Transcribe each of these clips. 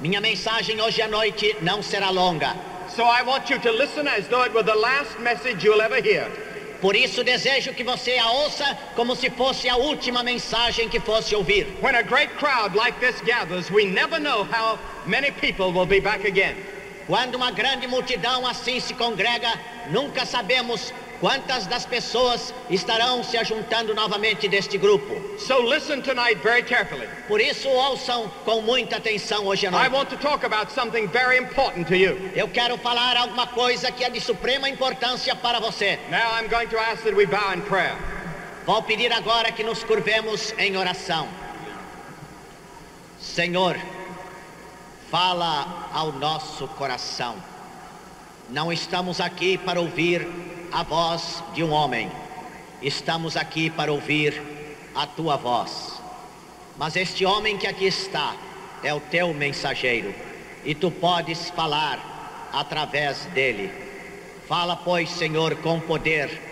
Minha mensagem hoje à noite não será longa. So I want you to listen as though it were the last message you'll ever hear. Por isso desejo que você a ouça como se fosse a última mensagem que fosse ouvir. When a great crowd like this gathers, we never know how many people will be back again. Quando uma grande multidão assim se congrega, nunca sabemos quantas das pessoas estarão se ajuntando novamente deste grupo. So listen tonight very carefully. Por isso ouçam com muita atenção hoje à I noite. want to talk about something very important to you. Eu quero falar alguma coisa que é de suprema importância para você. Now I'm going to ask that we bow in prayer. Vou pedir agora que nos curvemos em oração. Senhor, fala ao nosso coração. Não estamos aqui para ouvir a voz de um homem. Estamos aqui para ouvir a tua voz. Mas este homem que aqui está é o teu mensageiro e tu podes falar através dele. Fala, pois, Senhor, com poder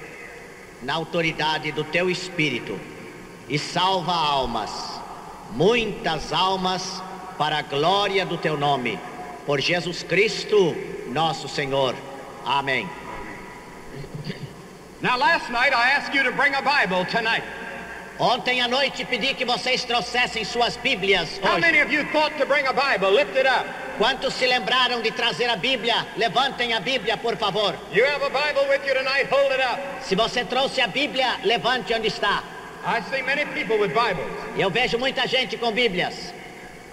na autoridade do teu espírito e salva almas, muitas almas para a glória do teu nome, por Jesus Cristo, nosso Senhor. Amém. Now last night I asked you to bring a Bible tonight. Ontem à noite pedi que vocês trouxessem suas Bíblias How hoje. many of you thought to bring a Bible? Lift it up. Quantos se lembraram de trazer a Bíblia? Levantem a Bíblia, por favor. You have a Bible with you tonight, hold it up. Se você trouxe a Bíblia, levante onde está. I see many people with Bibles. Eu vejo muita gente com Bíblias.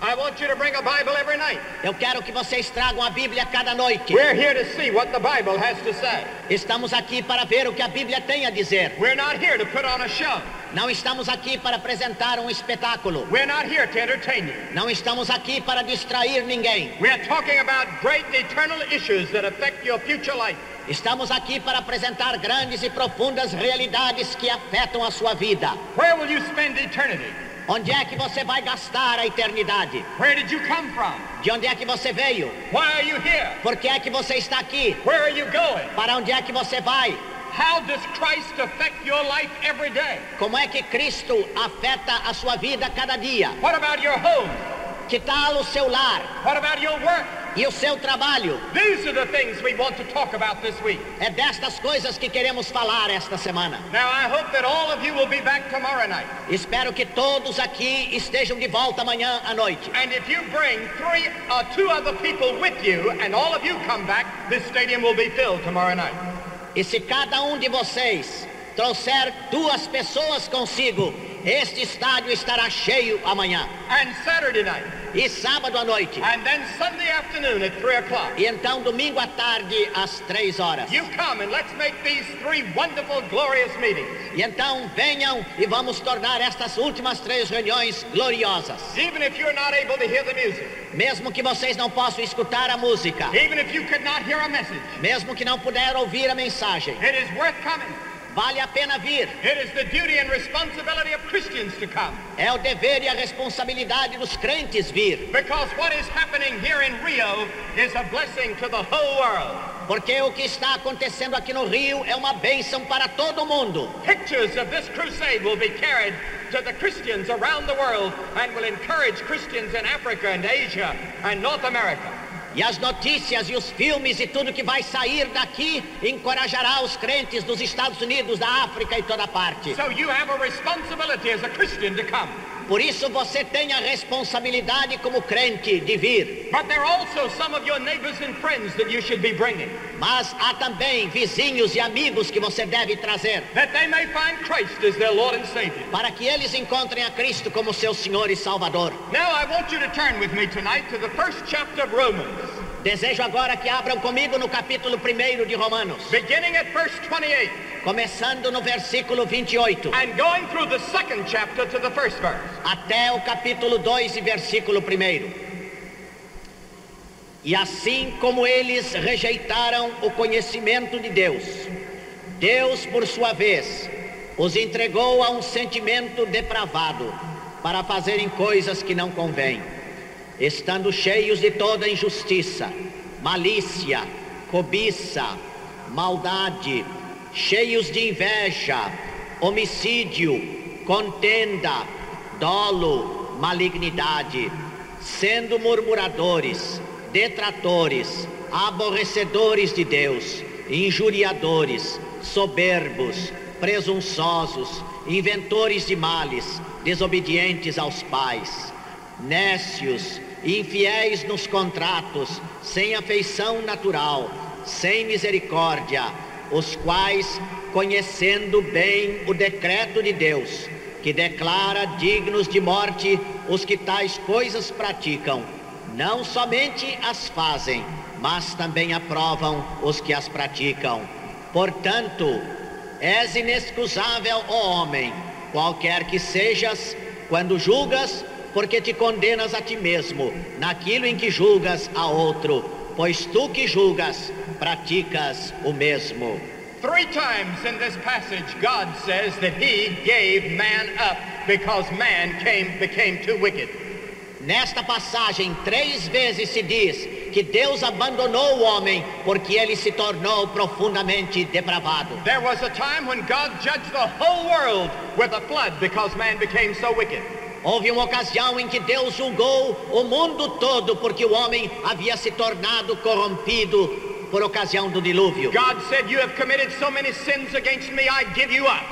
I want you to bring a Bible every night. Eu quero que vocês tragam a Bíblia cada noite. We're here to see what the Bible has to say. Estamos aqui para ver o que a Bíblia tem a dizer. We're not here to put on a show. Não estamos aqui para apresentar um espetáculo. We're not here to entertain you. Não estamos aqui para distrair ninguém. We're talking about great eternal issues that affect your future life. Estamos aqui para apresentar grandes e profundas realidades que afetam a sua vida. Where will you spend eternity? Onde é que você vai gastar a eternidade? Where did you come from? De onde é que você veio? Why are you here? Por que é que você está aqui? Where are you going? Para onde é que você vai? How does Christ affect your life every day? Como é que Cristo afeta a sua vida cada dia? What about your home? Que tal o seu lar What about your work? E o seu trabalho? These are the things we want to talk about this week. É destas coisas que queremos falar esta semana. Now, I hope that all of you will be back tomorrow night. Espero que todos aqui estejam de volta amanhã à noite. And if you bring three or two other people with you and all of you come back, this stadium will be filled tomorrow night. E se cada um de vocês trouxer duas pessoas consigo, este estádio estará cheio amanhã. And Saturday night. E sábado à noite. And then Sunday afternoon at 3 o'clock. E então domingo à tarde às três horas. You come and let's make these three wonderful, glorious meetings. E então venham e vamos tornar estas últimas três reuniões gloriosas. Even if you're not able to hear the music, Mesmo que vocês não possam escutar a música, even if you could not hear a message, mesmo que não puder ouvir a mensagem, it is worth coming. Vale a pena vir. It is the duty and responsibility of Christians to come. É o dever e a responsabilidade dos crentes vir. Because what is happening here in Rio is a blessing to the whole world. Porque o que está acontecendo aqui no Rio é uma bênção para todo mundo. Pictures of this crusade will be carried to the Christians around the world and will encourage Christians in Africa and Asia and North America. E as notícias e os filmes e tudo que vai sair daqui encorajará os crentes dos Estados Unidos, da África e toda parte. So you have a responsibility as a Christian to come. Por isso você tem a responsabilidade como crente de vir. Mas há também vizinhos e amigos que você deve trazer para que eles encontrem a Cristo como seu Senhor e Salvador. Now I want you to turn with me tonight to the first chapter of Romans, Desejo agora que abram comigo no capítulo 1 de Romanos, beginning at verse 28 começando no versículo 28, and going through the second chapter to the first verse. até o capítulo 2 e versículo 1. E assim como eles rejeitaram o conhecimento de Deus, Deus, por sua vez, os entregou a um sentimento depravado para fazerem coisas que não convêm, estando cheios de toda injustiça, malícia, cobiça, maldade, cheios de inveja, homicídio, contenda, dolo, malignidade, sendo murmuradores, detratores, aborrecedores de Deus, injuriadores, soberbos, presunçosos, inventores de males, desobedientes aos pais, nécios, infiéis nos contratos, sem afeição natural, sem misericórdia, os quais, conhecendo bem o decreto de Deus, que declara dignos de morte os que tais coisas praticam, não somente as fazem, mas também aprovam os que as praticam. Portanto, és inexcusável, ó homem, qualquer que sejas, quando julgas, porque te condenas a ti mesmo, naquilo em que julgas a outro, pois tu que julgas, praticas o mesmo. Three times in this passage, God says that He gave man up because man came, became too wicked. Nesta passagem, três vezes se diz que Deus abandonou o homem porque ele se tornou profundamente depravado. There was a time when God judged the whole world with a flood because man became so wicked. Houve uma ocasião em que Deus julgou o mundo todo porque o homem havia se tornado corrompido por ocasião do dilúvio. God said, You have committed so many sins against me, I give you up.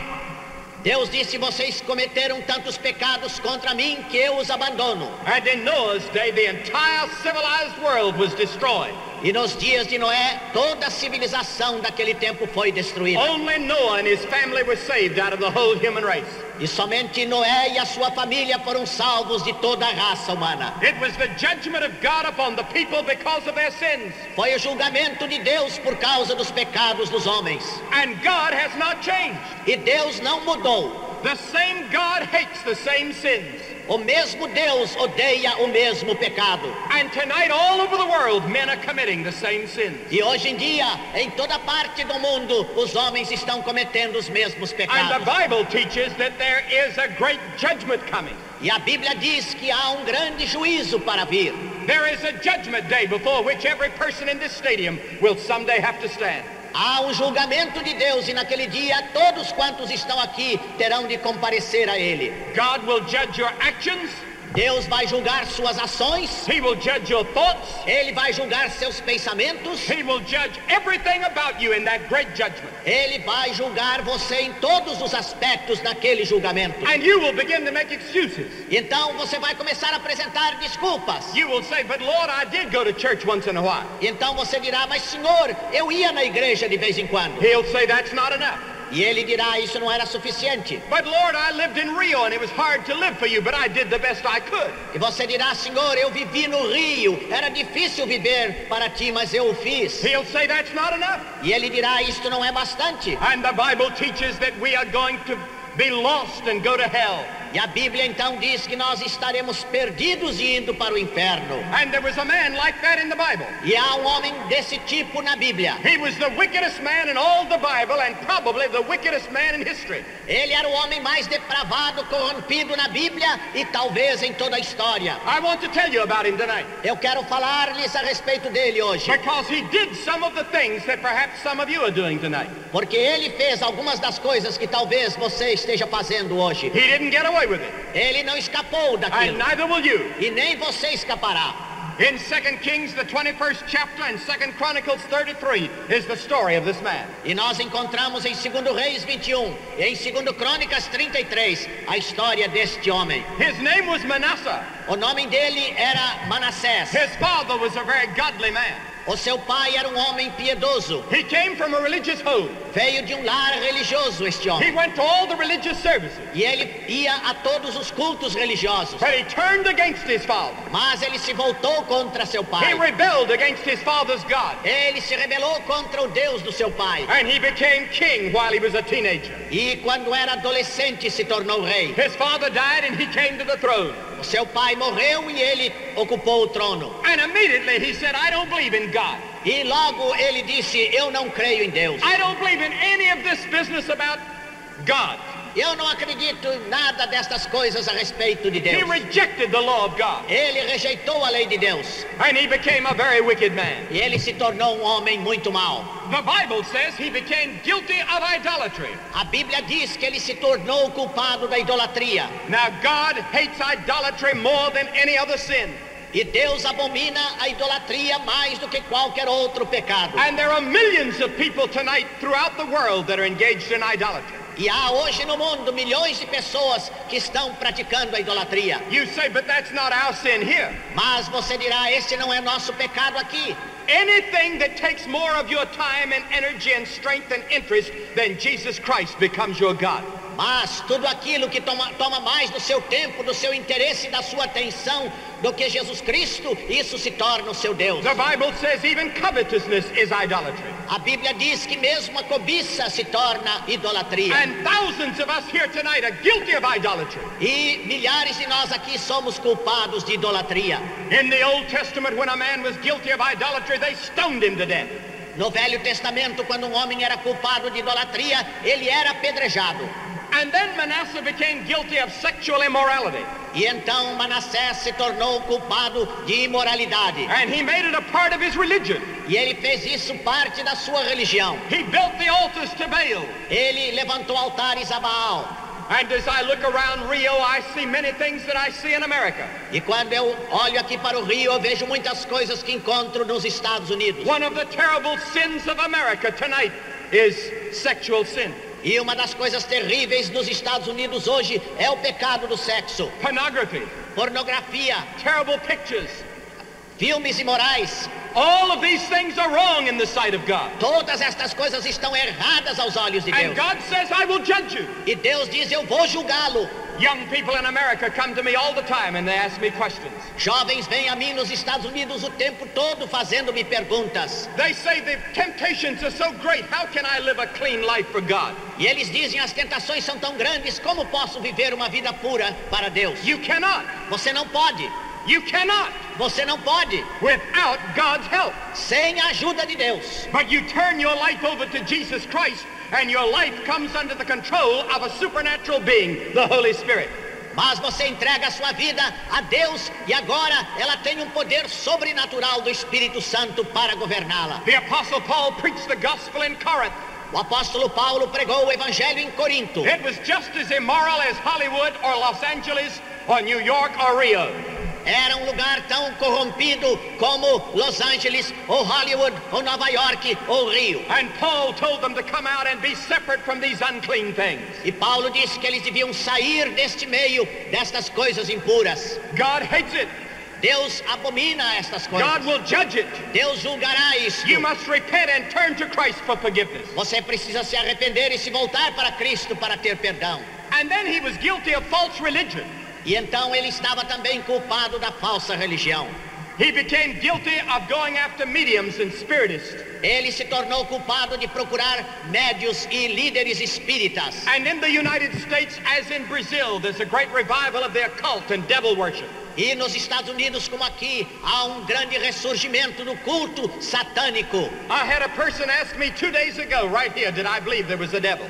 Deus disse: Vocês cometeram tantos pecados contra mim que eu os abandono. And in Noah's day, the entire civilized world was destroyed. E nos dias de Noé, toda a civilização daquele tempo foi destruída. Only Noah and his family were saved out of the whole human race. E somente Noé e a sua família foram salvos de toda a raça humana. It was the judgment of God upon the people because of their sins. Foi o julgamento de Deus por causa dos pecados dos homens. And God has not changed. E Deus não mudou. The same God hates the same sins. O mesmo Deus odeia o mesmo pecado. And tonight, all over the world, men are committing the same sins. E hoje em dia, em toda parte do mundo, os homens estão cometendo os mesmos And pecados. the Bible teaches that there is a great judgment coming. E a Bíblia diz que há um grande juízo para vir. There is a judgment day before which every person in this stadium will someday have to stand. Há um julgamento de Deus e naquele dia todos quantos estão aqui terão de comparecer a Ele. God will judge your actions. Deus vai julgar suas ações, He will judge your thoughts. Ele vai julgar seus pensamentos, He will judge everything about you in that great judgment. Ele vai julgar você em todos os aspectos daquele julgamento. And you will begin to make excuses. Então você vai começar a apresentar desculpas. You will say, But Lord, I did go to church once in a while. Então você dirá, mas Senhor, eu ia na igreja de vez em quando. He'll say, That's not enough. E ele dirá, isso não era suficiente. But Lord, I lived in Rio and it was hard to live for you, but I did the best I could. E você dirá, Senhor, eu vivi no Rio, era difícil viver para ti, mas eu o fiz. He'll say, That's not enough. E ele dirá, isto não é bastante. And the Bible teaches that we are going to be lost and go to hell. E a Bíblia então diz que nós estaremos perdidos e indo para o inferno. And there was a man like that in the Bible. E há um homem desse tipo na Bíblia. He was the wickedest man in all the Bible and probably the wickedest man in history. Ele era o homem mais depravado, corrompido na Bíblia e talvez em toda a história. I want to tell you about him tonight Eu quero falar-lhes a respeito dele hoje, because he did some of the things that perhaps some of you are doing tonight. porque ele fez algumas das coisas que talvez você esteja fazendo hoje. He didn't get away with it, Ele não escapou and daquilo neither will you. e nem você escapará. In 2 Kings, the 21st chapter, and 2 Chronicles 33 is the story of this man. E nós encontramos em 2 Reis 21 e em 2 Crônicas 33 a história deste homem. His name was Manasseh. O nome dele era Manassés. His father was a very godly man. O seu pai era um homem piedoso. He came from a religious home. Veio de um lar religioso este He homem. went to all the religious services, E ele ia a todos os cultos religiosos. but he turned against his father. Mas ele se voltou contra seu He pai. rebelled against his father's God. Ele se rebelou contra o Deus do seu pai. And he became king while he was a teenager. E quando era adolescente se tornou rei. His father died and he came to the throne. O seu pai morreu e ele ocupou o trono. And immediately he said, I don't believe in God. E logo ele disse: Eu não creio em Deus. I don't believe in any of this business about God. Eu não acredito em nada destas coisas a respeito de He Deus. rejected the law of God. Ele rejeitou a lei de Deus And he became a very wicked man. e ele se tornou um homem muito mau. The Bible says he became guilty of idolatry. A Bíblia diz que ele se tornou culpado da idolatria. Now, God hates idolatry more than any other sin. E Deus abomina a idolatria mais do que qualquer outro pecado. And there are millions of people tonight throughout the world that are engaged in idolatry. E há hoje no mundo milhões de pessoas que estão praticando a idolatria. You say, but that's not our sin here. Mas você dirá, esse não é nosso pecado aqui. Anything that takes more of your time and energy and strength and interest than Jesus Christ becomes your God. Mas tudo aquilo que toma, toma mais do seu tempo, do seu interesse e da sua atenção do que Jesus Cristo, isso se torna o seu Deus. The Bible says even covetousness is idolatry. A Bíblia diz que mesmo a cobiça se torna idolatria. And thousands of us here tonight are guilty of idolatry. E milhares de nós aqui somos culpados de idolatria. In the Old Testament, when a man was guilty of idolatry, they stoned him to death. No Velho Testamento, quando um homem era culpado de idolatria, ele era apedrejado. And then Manasseh became guilty of sexual immorality. E então Manassés se tornou culpado de imoralidade. And he made it a part of his religion. E ele fez isso parte da sua religião. He built the altars to Baal. Ele levantou altares a Baal. And as I look around Rio, I see many things that I see in America. E quando eu olho aqui para o Rio, eu vejo muitas coisas que encontro nos Estados Unidos. One of the terrible sins of America tonight is sexual sin. E uma das coisas terríveis dos Estados Unidos hoje é o pecado do sexo, Pornography, pornografia, terrible pictures. filmes imorais. All of these things are wrong in the sight of God. Todas estas coisas estão erradas aos olhos de And Deus. God says, I will judge you. E Deus diz: Eu vou julgá-lo. Young people in America come to me all the time and they ask me questions. Jovens vêm a mim nos Estados Unidos o tempo todo fazendo-me perguntas. They say the temptations are so great. How can I live a clean life for God? E eles dizem: As tentações são tão grandes, como posso viver uma vida pura para Deus? You cannot. Você não pode. You cannot Você não pode. without God's help. Sem a ajuda de Deus. But you turn your life over to Jesus Christ and your life comes under the control of a supernatural being, the Holy Spirit. Mas você entrega a sua vida a Deus e agora ela tem um poder sobrenatural do Espírito Santo para governá-la. The Apostle Paul preached the gospel in Corinth. O apóstolo Paulo pregou o evangelho em Corinto. It was just as immoral as Hollywood or Los Angeles or New York or Rio. Era um lugar tão corrompido como Los Angeles, ou Hollywood, ou Nova York, ou Rio. And Paul told them to come out and be separate from these unclean things. E Paulo disse que eles deviam sair deste meio, destas coisas impuras. God hates it. Deus abomina estas God coisas. will judge it. Deus julgará isso. You must repent and turn to Christ for forgiveness. Você precisa se arrepender e se voltar para Cristo para ter perdão. And then he was guilty of false religion. E então ele estava também culpado da falsa religião. He became guilty of going after mediums and spiritists. Ele se tornou culpado de procurar médios e líderes espíritas. And in the United States, as in Brazil, there's a great revival of the occult and devil worship. E nos Estados Unidos, como aqui, há um grande ressurgimento do culto satânico. I had a person ask me two days ago, right here, did I believe there was a devil?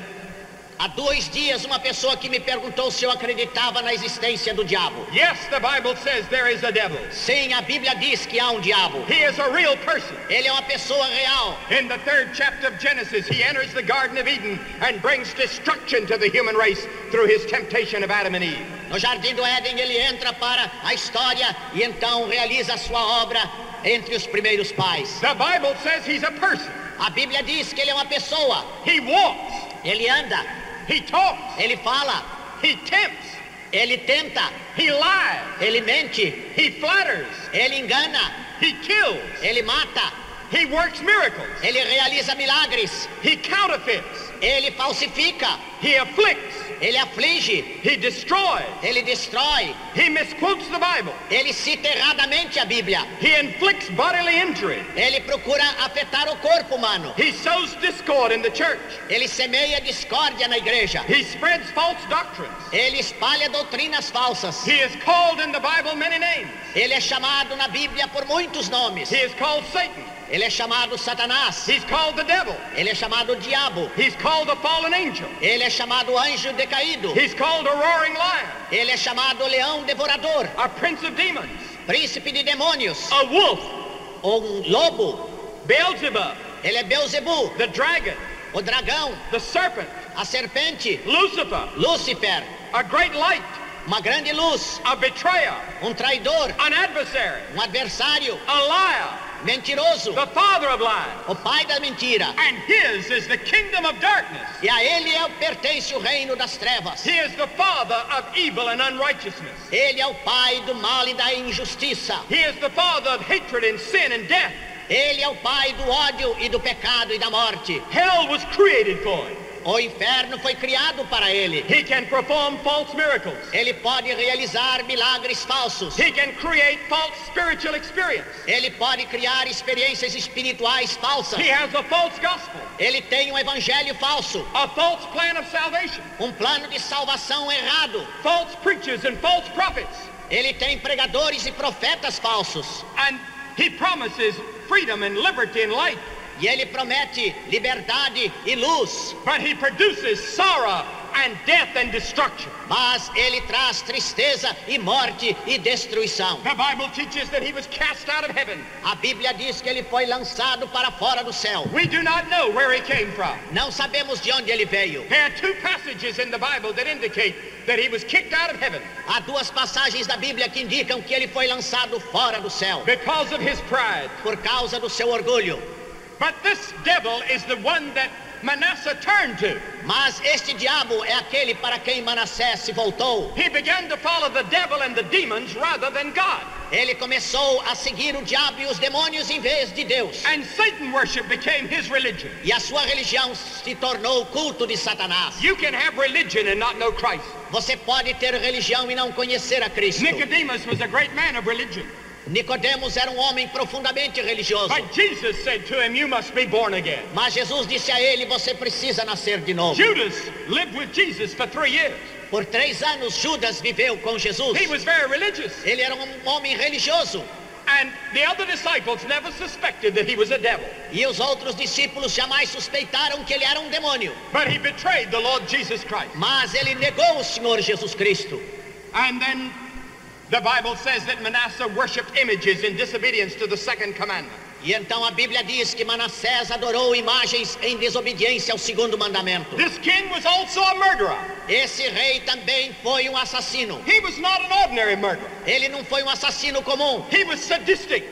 Há dois dias, uma pessoa que me perguntou se eu acreditava na existência do diabo. Yes, the Bible says there is a devil. Sim, a Bíblia diz que há um diabo. He is a real person. Ele é uma pessoa real. In the third chapter of Genesis, he enters the Garden of Eden and brings destruction to the human race through his temptation of Adam and Eve. No Jardim do Éden, ele entra para a história e então realiza a sua obra entre os primeiros pais. The Bible says he's a person. A Bíblia diz que ele é uma pessoa. He walks, Ele anda, he talks, ele fala, he tempts, ele tenta, he lies, ele mente, he flatters, ele engana, he kills, ele mata, he works miracles, ele realiza milagres, he counterfeits, ele falsifica, he afflicts, ele aflige, he destroys, ele destrói, he misquotes the Bible, ele cita erradamente a Bíblia, he inflicts bodily injury, ele procura afetar o corpo humano, he sows discord in the church, ele semeia discórdia na igreja, he spreads false doctrines. ele espalha doutrinas falsas, He is called in the Bible many names. ele é chamado na Bíblia por muitos nomes, He is called Satan. Ele é chamado Satanás. He's called the devil. Ele é chamado diabo. He's called the fallen angel. Ele é chamado anjo decaído. He's called a roaring lion, Ele é chamado leão devorador, a prince of demons, príncipe de demônios, a wolf, um lobo. Beelzebub, Ele é Beuzebu, the dragon, o dragão, the serpent, a serpente, Lucifer, Lúcifer, a great light, uma grande luz, a betrayer, um traidor, an adversary, um adversário, a liar, mentiroso, the father of lies. o pai da mentira. And his is the kingdom of darkness. E a ele é, pertence o reino das trevas. He is the father of evil and unrighteousness. Ele é o pai do mal e da injustiça. He is the father of hatred and sin and death. Ele é o pai do ódio e do pecado e da morte. Hell was created for him. O inferno foi criado para ele. He can perform false miracles. Ele pode realizar milagres falsos. He can create false spiritual experience. Ele pode criar experiências espirituais falsas. He has a false gospel, Ele tem um evangelho falso, a false plan of salvation, um plano de salvação errado. false preachers and false prophets. Ele tem pregadores e profetas falsos. And he promises freedom and liberty and light. E ele promete liberdade e luz. But he produces sorrow and death and destruction. Mas ele traz tristeza e morte e destruição. The Bible teaches that he was cast out of heaven. A Bíblia diz que ele foi lançado para fora do céu. We do not know where he came from. Não sabemos de onde ele veio. There are two passages in the Bible that indicate that he was kicked out of heaven Há duas passagens da Bíblia que indicam que ele foi lançado fora do céu because of his pride. por causa do seu orgulho. But this devil is the one that Manasseh turned to. Mas este diabo é aquele para quem Manassés se voltou. He began to follow the devil and the demons rather than God. Ele começou a seguir o diabo e os demônios em vez de Deus. And Satan worship became his religion. E a sua religião se tornou o culto de Satanás. You can have religion and not know Christ. Você pode ter religião e não conhecer a Cristo. Nicodemus was a great man of religion. Nicodemos era um homem profundamente religioso. But Jesus said to him, You must be born again. Mas Jesus disse a ele: Você precisa nascer de novo. Judas lived with Jesus for three years. Por três anos, Judas viveu com Jesus. He was very religious. Ele era um homem religioso. And the other disciples never suspected that he was a devil. E os outros discípulos jamais suspeitaram que ele era um demônio. But he betrayed the Lord Jesus Christ. Mas ele negou o Senhor Jesus Cristo. And then the Bible says that Manasseh worshipped images in disobedience to the second commandment. E então a Bíblia diz que Manassés adorou imagens em desobediência ao segundo mandamento. This king was also a murderer. Esse rei também foi um assassino. He was not an ordinary murderer. Ele não foi um assassino comum. He was sadistic.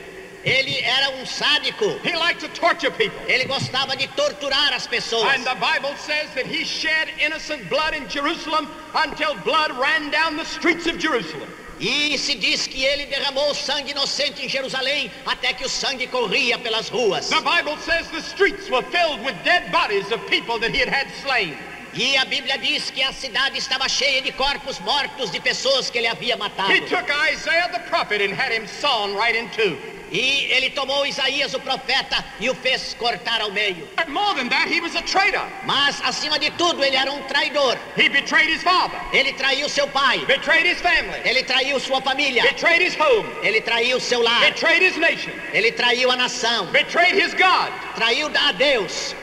Ele era um sádico. He liked to torture people. Ele gostava de torturar as pessoas. And the Bible says that he shed innocent blood in Jerusalem until blood ran down the streets of Jerusalem. E se diz que ele derramou sangue inocente em Jerusalém até que o sangue corria pelas ruas. The Bible says the streets were filled with dead bodies of people that he had had slain. E a Bíblia diz que a cidade estava cheia de corpos mortos de pessoas que ele havia matado. He took Isaiah the prophet and had him sawn right in two. E ele tomou Isaías o profeta e o fez cortar ao meio. But more than that, he was a traitor. Mas acima de tudo ele era um traidor. He betrayed his father, Ele traiu seu pai. betrayed his family, Ele traiu sua família. betrayed his home, Ele traiu seu lar. betrayed his nation, Ele traiu a nação. betrayed his God. Traiu a Deus.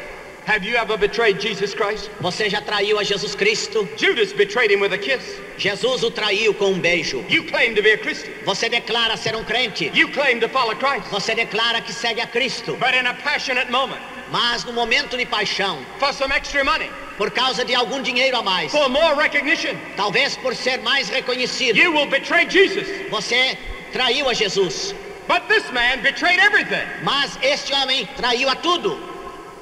Have you ever betrayed Jesus Christ? Você já traiu a Jesus Cristo? Judas betrayed him with a kiss. Jesus o traiu com um beijo. You claim to be a Christian. Você declara ser um crente. You claim to follow Christ. Você declara que segue a Cristo. But in a passionate moment, Mas no momento de paixão, for some extra money, por causa de algum dinheiro a mais, for more recognition, talvez por ser mais reconhecido, you will betray Jesus. você traiu a Jesus. But this man betrayed everything. Mas este homem traiu a tudo.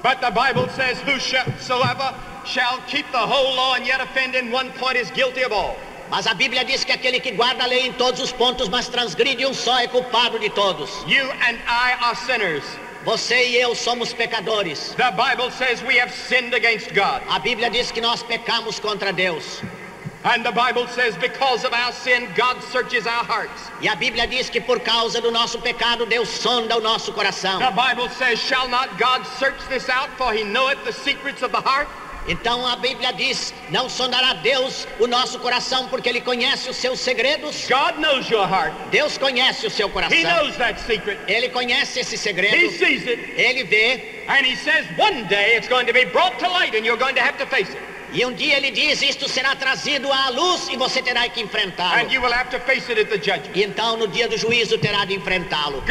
But the Bible says, Whosoever shall keep the whole law and yet offend in one point is guilty of all. Mas a Bíblia diz que aquele que guarda a lei em todos os pontos, mas transgride um só, é culpado de todos. You and I are sinners. Você e eu somos pecadores. The Bible says we have sinned against God. A Bíblia diz que nós pecamos contra Deus. And the Bible says because of our sin, God searches our hearts. E a Bíblia diz que por causa do nosso pecado, Deus sonda o nosso coração. The Bible says, Shall not God search this out, for he knoweth the secrets of the heart? Então a Bíblia diz: não sondará Deus o nosso coração, porque Ele conhece os seus segredos. God knows your heart. Deus conhece o seu He coração. knows that secret. Ele conhece esse He segredo. sees it. Ele vê. And he says one day it's going to be brought to light and you're going to have to face it. E um dia ele diz: Isto será trazido à luz e você terá que enfrentá-lo. E então no dia do juízo terá de enfrentá-lo.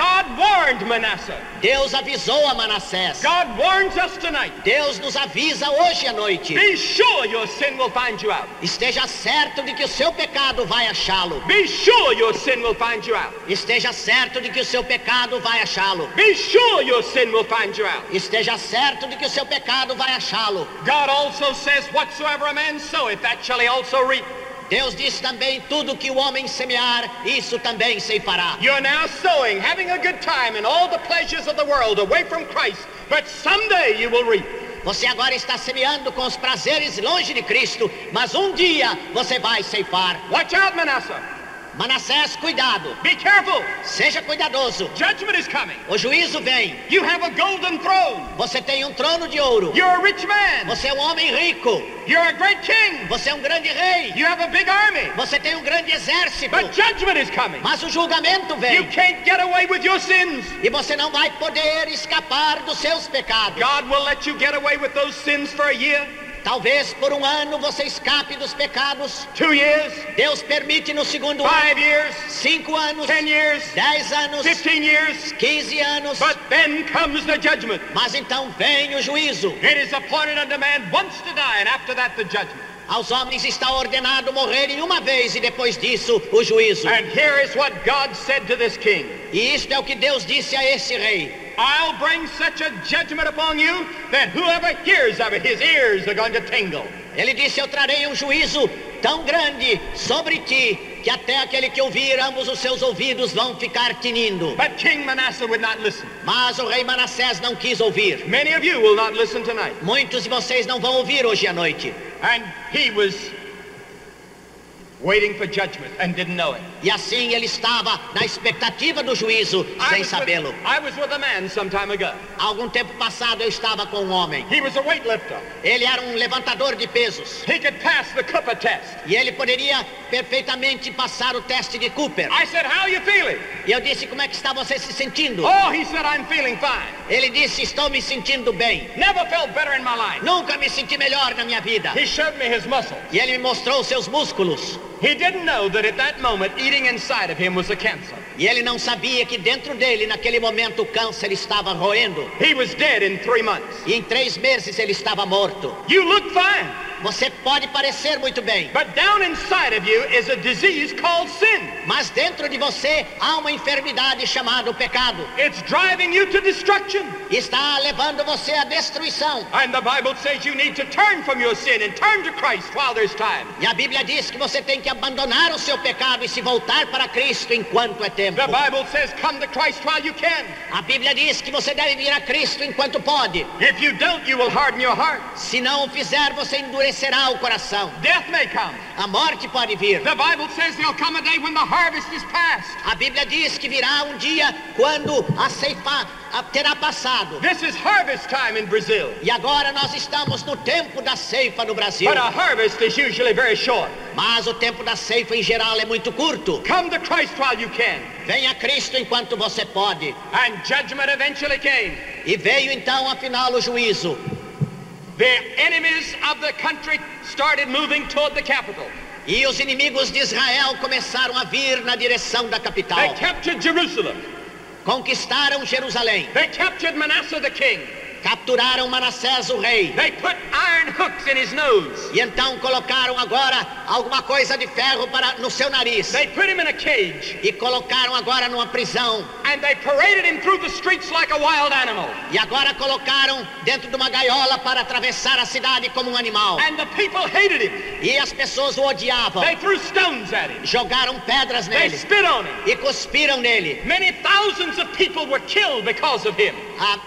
Deus avisou a Manassés. God warns us tonight. Deus nos avisa hoje à noite. Be sure your sin will find you out. Esteja certo de que o seu pecado vai achá-lo. Be sure your sin will find you out. Esteja certo de que o seu pecado vai achá-lo. Be sure your sin will find you out. Esteja certo de que o seu pecado vai achá-lo. God also says, Whatsoever a man soweth, that shall he also reap. Deus diz também: tudo que o homem semear, isso também ceifará. You're now sowing, having a good time in all the pleasures of the world away from Christ, but someday you will reap. Você agora está semeando com os prazeres longe de Cristo, mas um dia você vai ceifar. Watch out, Manasseh. Manassés, cuidado. Be careful. Seja cuidadoso. Judgment is coming. O juízo vem. You have a golden throne. Você tem um trono de ouro. You're a rich man. Você é um homem rico. You're a great king. Você é um grande rei. You have a big army. Você tem um grande exército. But judgment is coming. Mas o julgamento You vem. can't get away with your sins. E você não vai poder escapar dos seus pecados. God will let you get away with those sins for a year, Talvez por um ano você escape dos pecados. two years, Deus permite no segundo five ano. years, Cinco anos. ten years, Dez anos. fifteen years. Quinze anos. But then comes the judgment. Mas então vem o juízo. It is appointed unto man once to die, and after that the judgment. Aos homens está ordenado morrerem uma vez e depois disso o juízo. And here is what God said to this king. E isto é o que Deus disse a esse rei. I'll bring such a judgment upon you that whoever hears of it, his ears are going to tingle. Ele disse: Eu trarei um juízo tão grande sobre ti que até aquele que ouvir ambos os seus ouvidos vão ficar tinindo. But King Manasseh would not listen. Mas o rei Manassés não quis ouvir. Many of you will not listen tonight. Muitos de vocês não vão ouvir hoje à noite. And he was waiting for judgment and didn't know it. E assim ele estava na expectativa do juízo, I sem sabê-lo. with, I was with a man some time ago. Há algum tempo passado eu estava com um homem. He was a weightlifter. Ele era um levantador de pesos. He could pass the Cooper test. E ele poderia perfeitamente passar o teste de Cooper. I said, How are you feeling? E eu disse: Como é que está você se sentindo? Oh, he said, I'm feeling fine. Ele disse: Estou me sentindo bem. Never felt better in my life. Nunca me senti melhor na minha vida. He showed me his muscles. E ele me mostrou seus músculos. He didn't know that at that moment, eating inside of him was a cancer. E ele não sabia que dentro dele, naquele momento, o câncer estava roendo. He was dead in three months. E em três meses ele estava morto. You look fine, Você pode parecer muito bem, but down inside of you is a disease called sin. mas dentro de você há uma enfermidade chamada o pecado. It's driving you to destruction. Está levando você à destruição. And the Bible says you need to turn from your sin and turn to Christ while there's time. E a Bíblia diz que você tem que abandonar o seu pecado e se voltar para Cristo enquanto é tempo. The Bible says come to Christ while you can. A Bíblia diz que você deve vir a Cristo enquanto pode. If you don't, you will harden your heart. Se não o fizer, você endurecerá o coração. Death may come. A morte pode vir. The Bible says there'll come a day when the harvest is past. A Bíblia diz que virá um dia quando a ceifa terá passado. This is harvest time in Brazil. E agora nós estamos no tempo da ceifa no Brasil. But a harvest is usually very short. Mas o tempo da ceifa em geral é muito curto. Come to Christ while you can. Venha a Cristo enquanto você pode. And judgment eventually came. E veio então afinal o juízo. The enemies of the country started moving toward the capital. E os inimigos de Israel começaram a vir na direção da They capital. captured Jerusalem. Conquistaram Jerusalém. They captured Manasseh the king. Capturaram Manassés o rei. They put iron hooks in his nose. E então colocaram agora alguma coisa de ferro para no seu nariz. They put him in a cage. E colocaram agora numa prisão. And they paraded him through the streets like a wild animal. E agora colocaram dentro de uma gaiola para atravessar a cidade como um animal. And the people hated him. E as pessoas o odiavam. They threw stones at him. Jogaram pedras They nele. spit on him. E cuspiram nele. Many thousands of people were killed because of him. Ah,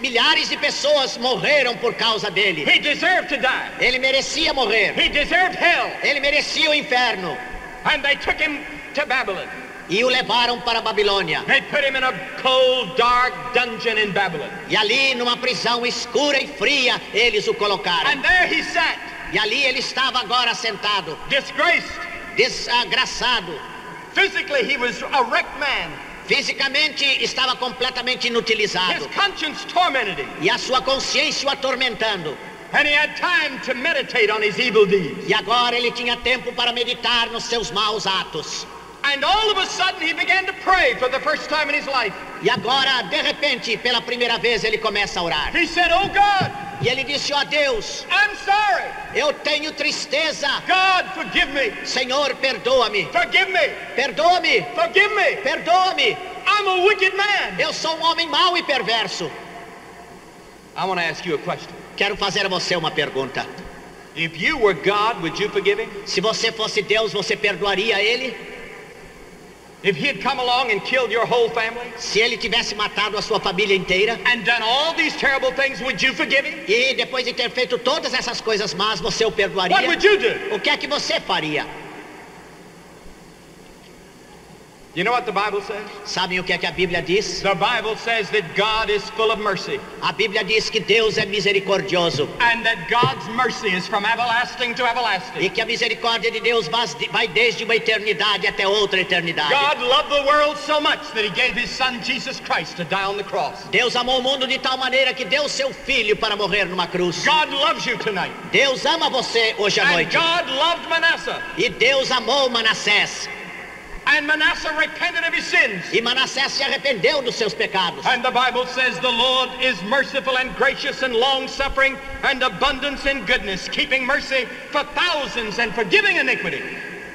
milhares de pessoas morreram por causa dele. He deserved to die. Ele merecia morrer. He deserved hell. Ele merecia o inferno. And they took him to Babylon. e o levaram para a Babilônia. They put him in a cold, dark dungeon in Babylon. E ali, numa prisão escura e fria, eles o colocaram. And there he sat, E ali ele estava agora sentado, disgraced. desgraçado. Physically, he was a wrecked man. Fisicamente estava completamente His inutilizado. E a sua consciência o atormentando. And he had time to meditate on his evil deeds. E agora ele tinha tempo para meditar nos seus maus atos. E agora, de repente, pela primeira vez, ele começa a orar. He said, Oh God, E ele disse: Ó Deus, I'm sorry. eu tenho tristeza. God, forgive me. Senhor, perdoa-me. Forgive me. Perdoa-me. Forgive me. Perdoa-me. I'm a wicked man. Eu sou um homem mau e perverso. I want to ask you a question. Quero fazer a você uma pergunta. If you were God, would you forgive him? Se você fosse Deus, você perdoaria ele? If he had come along and killed your whole family Se ele tivesse matado a sua família inteira? and done all these terrible things, would you forgive him? E depois de ter feito todas essas coisas más, você o What perdoaria? would you do? O que é que você faria? You know what the Bible says? Sabem o que é que a Bíblia diz? The Bible says that God is full of mercy A Bíblia diz que Deus é misericordioso and that God's mercy is from everlasting to e everlasting. que a misericórdia de Deus vai desde uma eternidade até outra eternidade. God loved the world so much that he gave his son Jesus Christ to die on the cross. Deus amou o mundo de tal maneira que deu seu filho para morrer numa cruz. God loves you tonight. Deus ama você hoje à And noite. God loved Manasseh. E Deus amou Manassés. E Manassés se arrependeu dos seus pecados. And the Bible says the Lord is merciful and gracious and long suffering and abundance in goodness, keeping mercy for thousands and forgiving iniquity.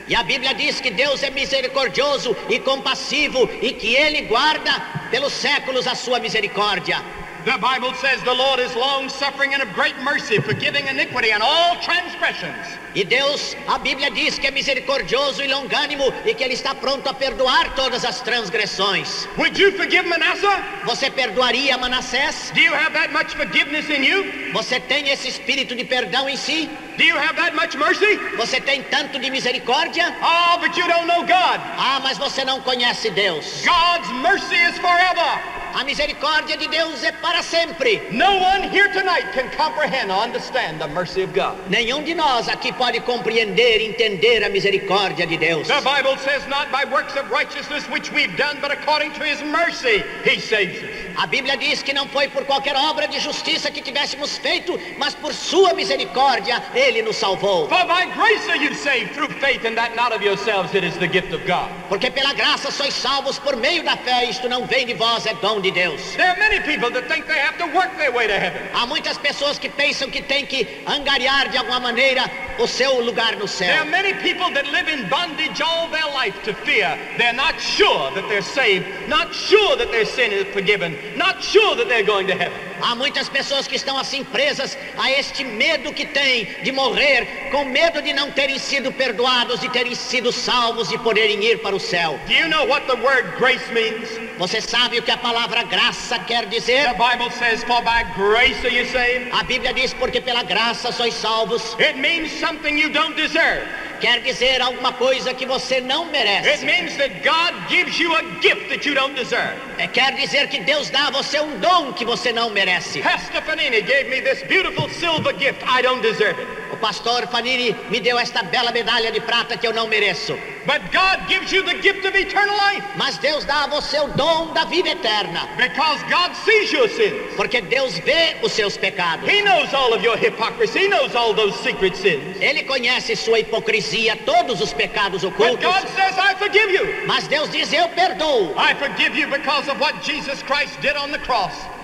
E a Bíblia diz que Deus é misericordioso e compassivo e que Ele guarda pelos séculos a sua misericórdia. The Bible says the Lord is long suffering and of great mercy, forgiving iniquity and all transgressions. E Deus, a Bíblia diz que é misericordioso e longânimo e que Ele está pronto a perdoar todas as transgressões. Would you forgive Manasseh? Você perdoaria Manassés? Do you have that much forgiveness in you? Você tem esse espírito de perdão em si? Do you have that much mercy? Você tem tanto de misericórdia? Oh, but you don't know God. Ah, mas você não conhece Deus. God's mercy is forever. A misericórdia de Deus é para sempre. No one here tonight can comprehend or understand the mercy of God. Nenhum de nós aqui pode compreender entender a misericórdia de Deus. The Bible says, not by works of righteousness which we've done, but according to his mercy, he saves us. A Bíblia diz que não foi por qualquer obra de justiça que tivéssemos feito, mas por sua misericórdia ele nos salvou. For by grace are you saved through faith, and that not of yourselves, it is the gift of God. Porque pela graça sois salvos por meio da fé, isto não vem de vós, é dom de Deus. There are many people that think they have to work their way to heaven. Há muitas pessoas que pensam que tem que angariar de alguma maneira o seu lugar no There are céu. many people that live in bondage all their life to fear. They're not sure that they're saved, not sure that their sin is forgiven, not sure that they're going to heaven. Há muitas pessoas que estão assim presas a este medo que têm de morrer, com medo de não terem sido perdoados, de terem sido salvos, de poderem ir para o céu. Do you know what the word grace means? Você sabe o que a palavra graça quer The dizer? Bible says, For by grace are you saved. A Bíblia diz porque pela graça sois salvos. It means something you don't deserve. Quer dizer alguma coisa que você não It merece. means that God gives you a gift that you don't deserve. É, Quer dizer que Deus dá a você um dom que você não merece. Pastor Fanini gave me this beautiful silver gift. I don't deserve it. O pastor Fanini me deu esta bela medalha de prata que eu não mereço. But God gives you the gift of eternal life Mas Deus dá a você o dom da vida eterna. because God sees your sins. Porque Deus vê os seus pecados. He knows all of your hypocrisy. He knows all those secret sins. Ele conhece sua hipocrisia, todos os pecados ocultos. God says, I forgive you. Mas Deus diz: Eu perdoo.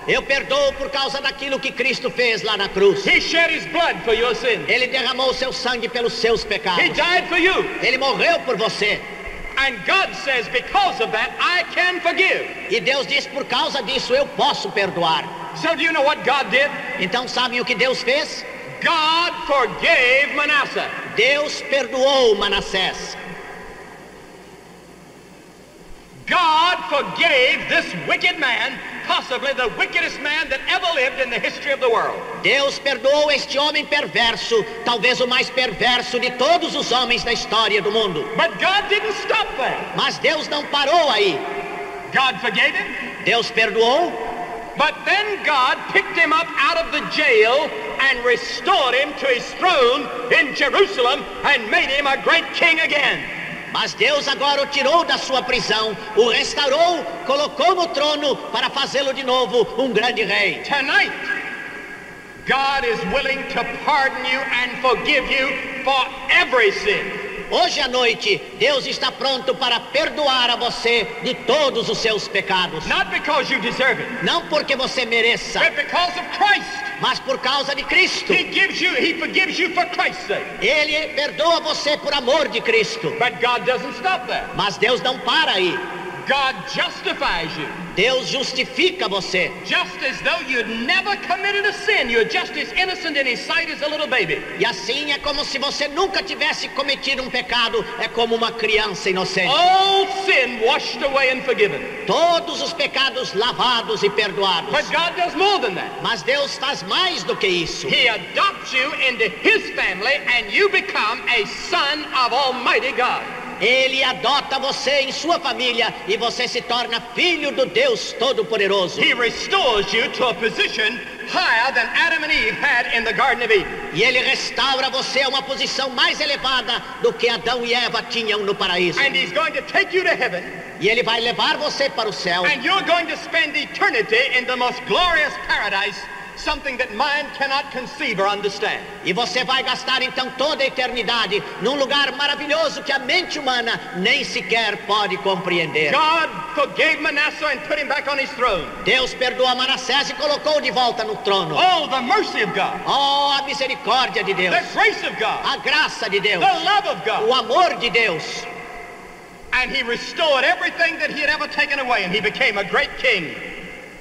Eu perdoo por causa daquilo que Cristo fez lá na cruz. He shed his blood for your sins. Ele derramou seu sangue pelos seus He pecados. died for you. Ele morreu por você. And God says, because of that, I can forgive. E Deus diz: Por causa disso eu posso perdoar. So do you know what God did? Então, sabem o que Deus fez? God forgave Manasseh. Deus perdoou Manassés. God forgave this wicked man possibly the wickedest man that ever lived in the history of the world. Deus perdoou este homem perverso, talvez o mais perverso de todos os homens da história do mundo. But God didn't stop there. Mas Deus não parou aí. God forgave him, Deus perdoou, but then God picked him up out of the jail and restored him to his throne in Jerusalem and made him a great king again. mas Deus agora o tirou da sua prisão, o restaurou, colocou no trono para fazê-lo de novo um grande rei. Tonight, God is willing to pardon you and forgive you for every sin. Hoje à noite, Deus está pronto para perdoar a você de todos os seus pecados. It, Não porque você mereça, mas por causa de Cristo. He gives you, he forgives you for Christ's sake. Ele perdoa você por amor de Cristo. But God doesn't stop there. Mas Deus não para aí. God justifies you. Deus justifica você. Just as though you'd never committed a sin. You're just as innocent in his sight as a little baby. E assim é como se você nunca tivesse cometido um pecado. É como uma criança inocente. All sin washed away and forgiven. Todos os pecados lavados e perdoados. But God does more than that. Mas Deus faz mais do que isso. He adopts you into his family and you become a son of Almighty God. Ele adota você em sua família e você se torna filho do Deus Todo-Poderoso. He restores you to a position higher than Adam and Eve had in the Garden of Eden. E ele restaura você a uma posição mais elevada do que Adão e Eva tinham no paraíso. And he's going to take you to heaven E ele vai levar você para o céu. and you're going to spend eternity in the most glorious paradise, something that mind cannot conceive or understand. E você vai gastar então toda a eternidade num lugar maravilhoso que a mente humana nem sequer pode compreender. God forgave Manasseh and put him back on his throne. Deus perdoa Manassés e colocou de volta no trono. Oh, the mercy of God, Oh, a misericórdia de Deus, the grace of God, a graça de Deus, the love of God. o amor de Deus. And he restored everything that he had ever taken away, and he became a great king.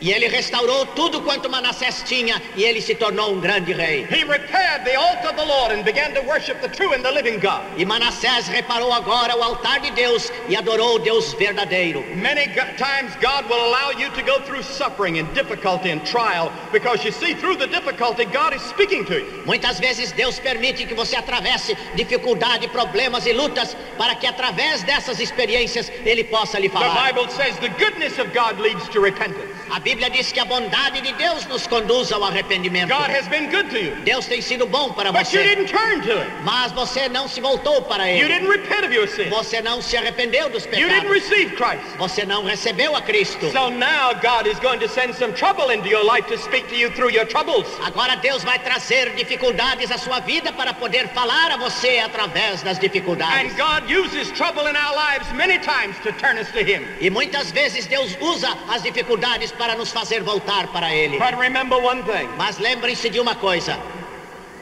E ele restaurou tudo quanto Manassés tinha e ele se tornou um grande rei. He repaired the altar of the Lord and began to worship the true and the living God. E Manassés reparou agora o altar de Deus e adorou o Deus verdadeiro. Many times God will allow you to go through suffering and difficulty and trial because you see through the difficulty God is speaking to you. Muitas vezes Deus permite que você atravesse dificuldade, problemas e lutas para que através dessas experiências ele possa lhe The falar. Bible says the goodness of God leads to repentance. A Bíblia diz que a bondade de Deus nos conduz ao arrependimento. God has been good to you, Deus tem sido bom para but you você, didn't turn to Him. mas você não se voltou para You ele. didn't repent of your sin. Você não se arrependeu dos You didn't pecados. receive Christ. Você não recebeu a Cristo. So now God is going to send some trouble into your life to speak to you through your troubles. Agora Deus vai trazer dificuldades à sua vida para poder falar a você através das dificuldades. And God uses trouble in our lives many times to turn us to Him. E muitas vezes Deus usa as dificuldades para nos fazer voltar para Ele. But remember one thing Mas lembrem-se de uma coisa: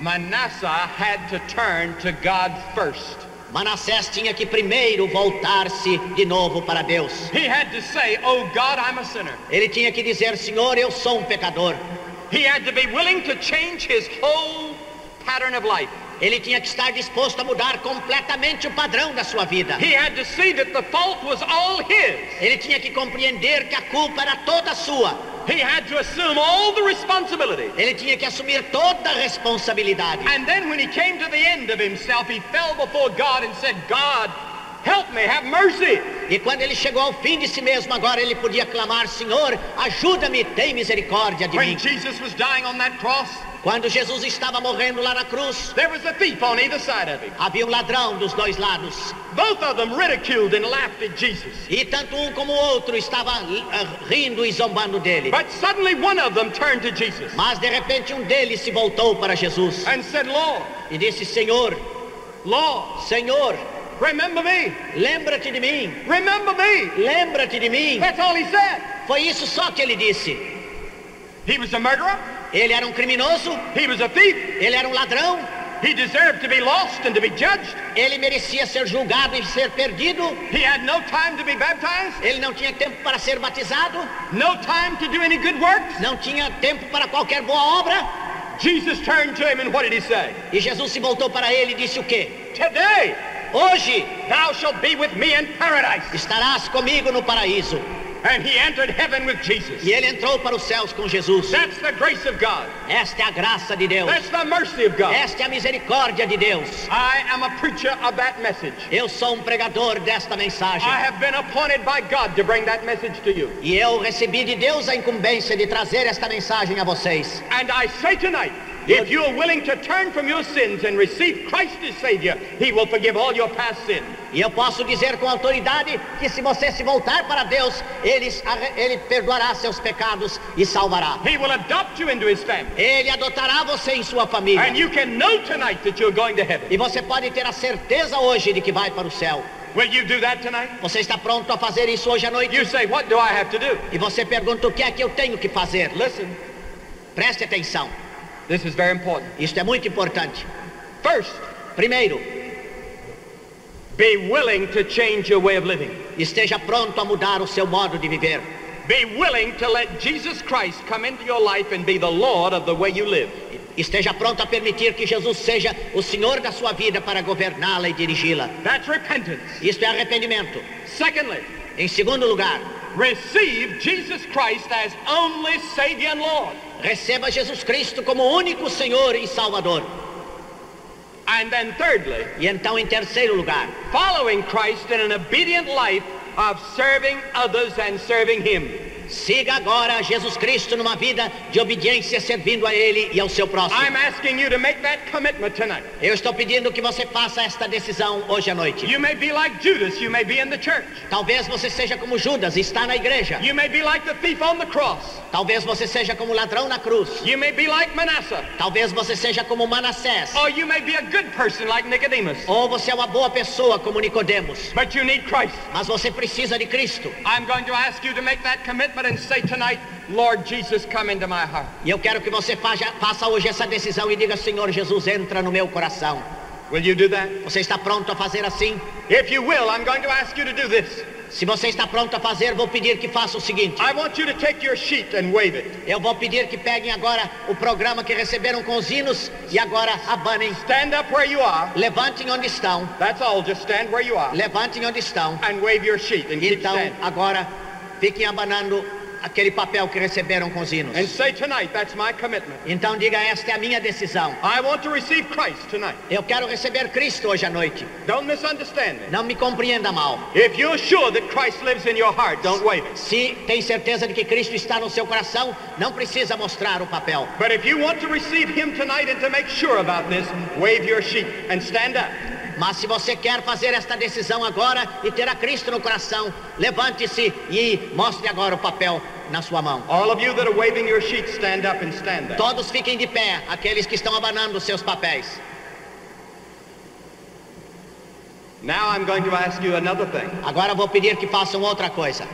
Manasseh had to turn to God first. Manassés tinha que primeiro voltar-se de novo para Deus. He had to say, Oh God, I'm a sinner. Ele tinha que dizer: Senhor, eu sou um pecador. He had to be willing to change his whole pattern of life. Ele tinha que estar disposto a mudar completamente o padrão da sua vida. Ele tinha que compreender que a culpa era toda sua. He had to assume all the responsibility. Ele tinha que assumir toda a responsabilidade. And then when he came to the end of himself, he fell before God and said, God, help me, have mercy. E quando ele chegou ao fim de si mesmo, agora ele podia clamar: Senhor, ajuda-me, tem misericórdia de When mim. Jesus was dying on that cross, Quando Jesus estava morrendo lá na cruz, there was a thief on either side of him. havia um ladrão dos dois lados. Both of them ridiculed and laughed at Jesus. E tanto um como o outro estava ah, rindo e zombando dele. But suddenly one of them turned to Jesus Mas de repente um deles se voltou para Jesus and said, Lord, e disse: Senhor, Lord, Senhor, remember me. lembra-te de mim, Remember me. lembra-te de mim. That's all he said. Foi isso só que ele disse. He was a murderer. Ele era um criminoso, He was a thief. ele era um ladrão, He deserved to be lost and to be judged. ele merecia ser julgado e ser perdido. He had no time to be baptized, Ele não tinha tempo para ser batizado, no time to do any good works. não tinha tempo para qualquer boa obra. Jesus turned to him and what did he say? E Jesus se voltou para ele e disse o quê? Today Hoje thou shalt be with me in paradise. estarás comigo no paraíso. And he entered heaven with Jesus. E ele entrou para os céus com Jesus. That's the grace of God. Esta é a graça de Deus. That's the mercy of God. Esta é a misericórdia de Deus. I am a preacher of that message. Eu sou um pregador desta mensagem. I have been appointed by God to bring that message to you. E eu recebi de Deus a incumbência de trazer esta mensagem a vocês. And I say tonight, if you are willing to turn from your sins and receive Christ as Savior, He will forgive all your past sins. E eu posso dizer com autoridade que se você se voltar para Deus, ele, ele perdoará seus pecados e salvará. He will adopt you into His family. Ele adotará você em sua família. And you can know tonight that you're going to heaven. E você pode ter a certeza hoje de que vai para o céu. Will you do that tonight? Você está pronto a fazer isso hoje à noite? You say, what do I have to do? E você pergunta o que é que eu tenho que fazer? Listen, Preste atenção. This is very important. Isto é muito importante. First, Primeiro, be willing to change your way of living. esteja pronto a mudar o seu modo de viver. Be willing to let Jesus Christ come into your life and be the Lord of the way you live. Esteja pronto a permitir que Jesus seja o Senhor da sua vida para governá-la e dirigi-la. That's repentance. Isto é arrependimento. Secondly, Em segundo lugar, receive Jesus Christ as only Savior and Lord. Receba Jesus Cristo como único Senhor e Salvador. And then thirdly, E então, em terceiro lugar, following Christ in an obedient life of serving others and serving Him. Siga agora Jesus Cristo numa vida de obediência, servindo a Ele e ao seu próximo. I'm asking you to make that commitment tonight. Eu estou pedindo que você faça esta decisão hoje à noite. You may be like Judas, you may be in the church. Talvez você seja como Judas, está na igreja. You may be like the thief on the cross. Talvez você seja como ladrão na cruz. You may be like Manasseh. Talvez você seja como Manassés. Or you may be a good person like Nicodemus. Ou você é uma boa pessoa como Nicodemos. But you need Christ. Mas você precisa de Cristo. I'm going to ask you to make that commitment and say tonight, Lord Jesus, come into my heart. E eu quero que você faça, faça hoje essa decisão e diga: Senhor Jesus, entra no meu coração. Will you do that? Você está pronto a fazer assim? If you will, I'm going to ask you to do this. Se você está pronto a fazer, vou pedir que faça o seguinte. I want you to take your sheet and wave it. Eu vou pedir que peguem agora o programa que receberam com os hinos e agora abanem. Stand up where you are. Levantem onde estão. That's all. Just stand where you are Levantem onde estão. and wave your sheet and keep Então, standing. agora, fiquem abanando aquele papel que receberam com os hinos. And say tonight, that's my commitment. Então diga, esta é a minha decisão. I want to receive Christ tonight. Eu quero receber Cristo hoje à noite. Don't misunderstand me. Não me compreenda mal. If you're sure that Christ lives in your heart, don't wave it. Se tem certeza de que Cristo está no seu coração, não precisa mostrar o papel. But if you want to receive Him tonight and to make sure about this, wave your sheet and stand up. Mas se você quer fazer esta decisão agora e ter a Cristo no coração, levante-se e mostre agora o papel na sua mão. All of you that are waving your sheet, stand up and stand. Todos fiquem de pé, aqueles que estão abanando os seus papéis. Now I'm going to ask you another thing. Agora vou pedir que façam outra coisa.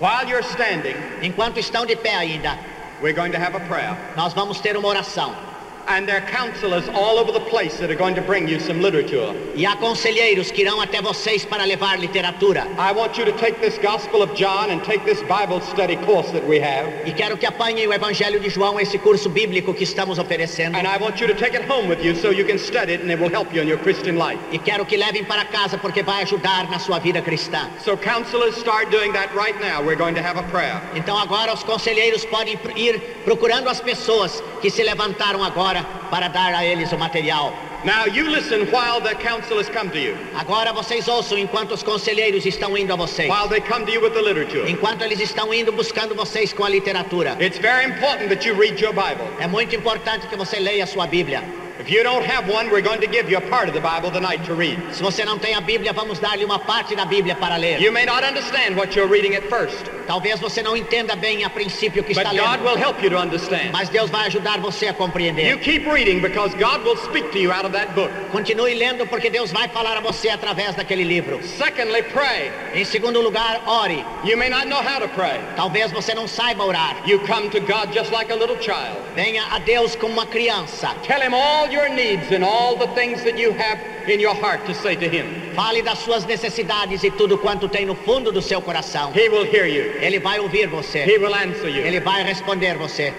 While you're standing, Enquanto estão de pé ainda, we're going to have a prayer. nós vamos ter uma oração. And there are counselors all over the place that are going to bring you some literature. E há conselheiros que irão até vocês para levar literatura. I want you to take this Gospel of John and take this Bible study course that we have. E quero que apanhem o Evangelho de João, esse curso bíblico que estamos oferecendo. And I want you to take it home with you so you can study it and it will help you in your Christian life. E quero que levem para casa porque vai ajudar na sua vida cristã. So counselors start doing that right now. We're going to have a prayer. Então agora os conselheiros podem ir procurando as pessoas que se levantaram agora para dar a eles o material. Now you listen while the counselors come to you. Agora vocês ouçam enquanto os conselheiros estão indo a vocês. While they come to you with the literature. Enquanto eles estão indo buscando vocês com a literatura. It's very important that you read your Bible. É muito importante que você leia a sua Bíblia. If you don't have one, we're going to give you a part of the Bible tonight to read. Se você não tem a Bíblia, vamos dar-lhe uma parte da Bíblia para ler. You may not understand what you're reading at first, Talvez você não entenda bem a princípio o que but está God lendo, will help you to understand. mas Deus vai ajudar você a You compreender. keep reading because God will speak to you out of that book. Continue lendo porque Deus vai falar a você através daquele livro. Secondly, pray. Em segundo lugar, ore. You may not know how to pray. Talvez você não saiba orar. You come to God just like a little child. Venha a Deus como uma criança. Tell Him all your needs and all the things that you have in your heart to say to Him. Fale das suas necessidades e tudo quanto tem no fundo do seu coração. He will hear you. Ele vai ouvir você. He will answer you. Ele vai responder você.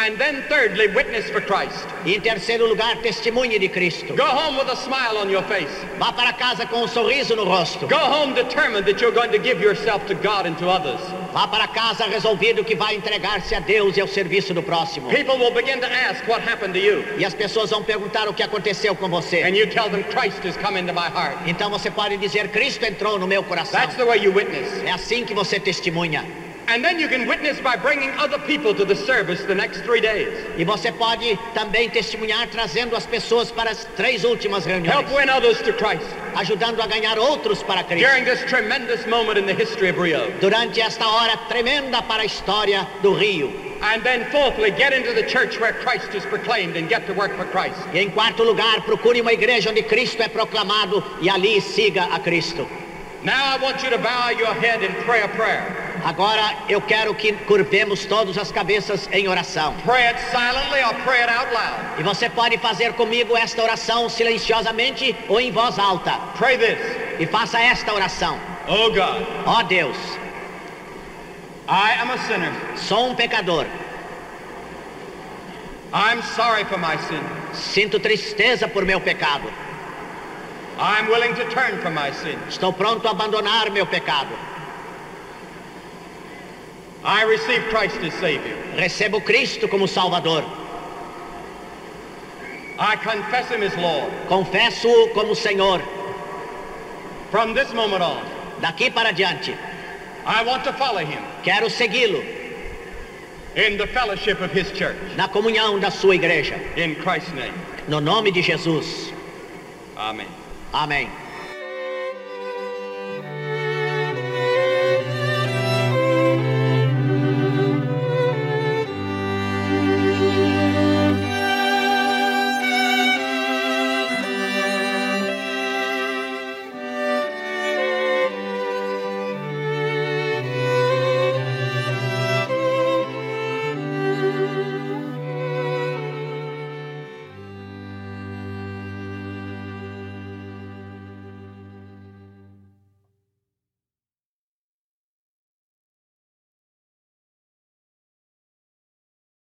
And then thirdly, witness for Christ. E em terceiro lugar, testemunhe de Cristo. Go home with a smile on your face. Vá para casa com um sorriso no rosto. Go home determined that you're going to give yourself to God and to others. Vá para casa resolvido que vai entregar-se a Deus e ao serviço do próximo. People will begin to ask what happened to you. E as pessoas vão perguntar o que aconteceu com você. And you tell them Christ has come into my heart. Então você pode dizer: Cristo entrou no meu coração. That's the way you witness. É assim que você testemunha. And then you can witness by bringing other people to the service the next three days. E você pode também testemunhar trazendo as pessoas para as três últimas reuniões, Help win others to Christ ajudando a ganhar outros para Cristo. during this tremendous moment in the history of Rio. Durante esta hora tremenda para a história do Rio. And then fourthly, get into the church where Christ is proclaimed and get to work for Christ. E em quarto lugar, procure uma igreja onde Cristo é proclamado e ali siga a Cristo. Now I want you to bow your head and pray a prayer. Agora eu quero que curvemos todas as cabeças em oração. Pray it silently or pray it out loud. E você pode fazer comigo esta oração silenciosamente ou em voz alta. Pray this. E faça esta oração. Oh God, Ó Deus, I am a sinner. sou um pecador. I'm sorry for my sin. Sinto tristeza por meu pecado. I'm willing to turn from my sin. Estou pronto a abandonar meu pecado. I receive Christ as Savior. Recebo Cristo como Salvador. I confess Him as Lord. Confesso-o como Senhor. From this moment on, Daqui para diante, I want to follow Him quero segui-lo in the fellowship of His church. na comunhão da sua igreja. In Christ's name. No nome de Jesus. Amen. Amém.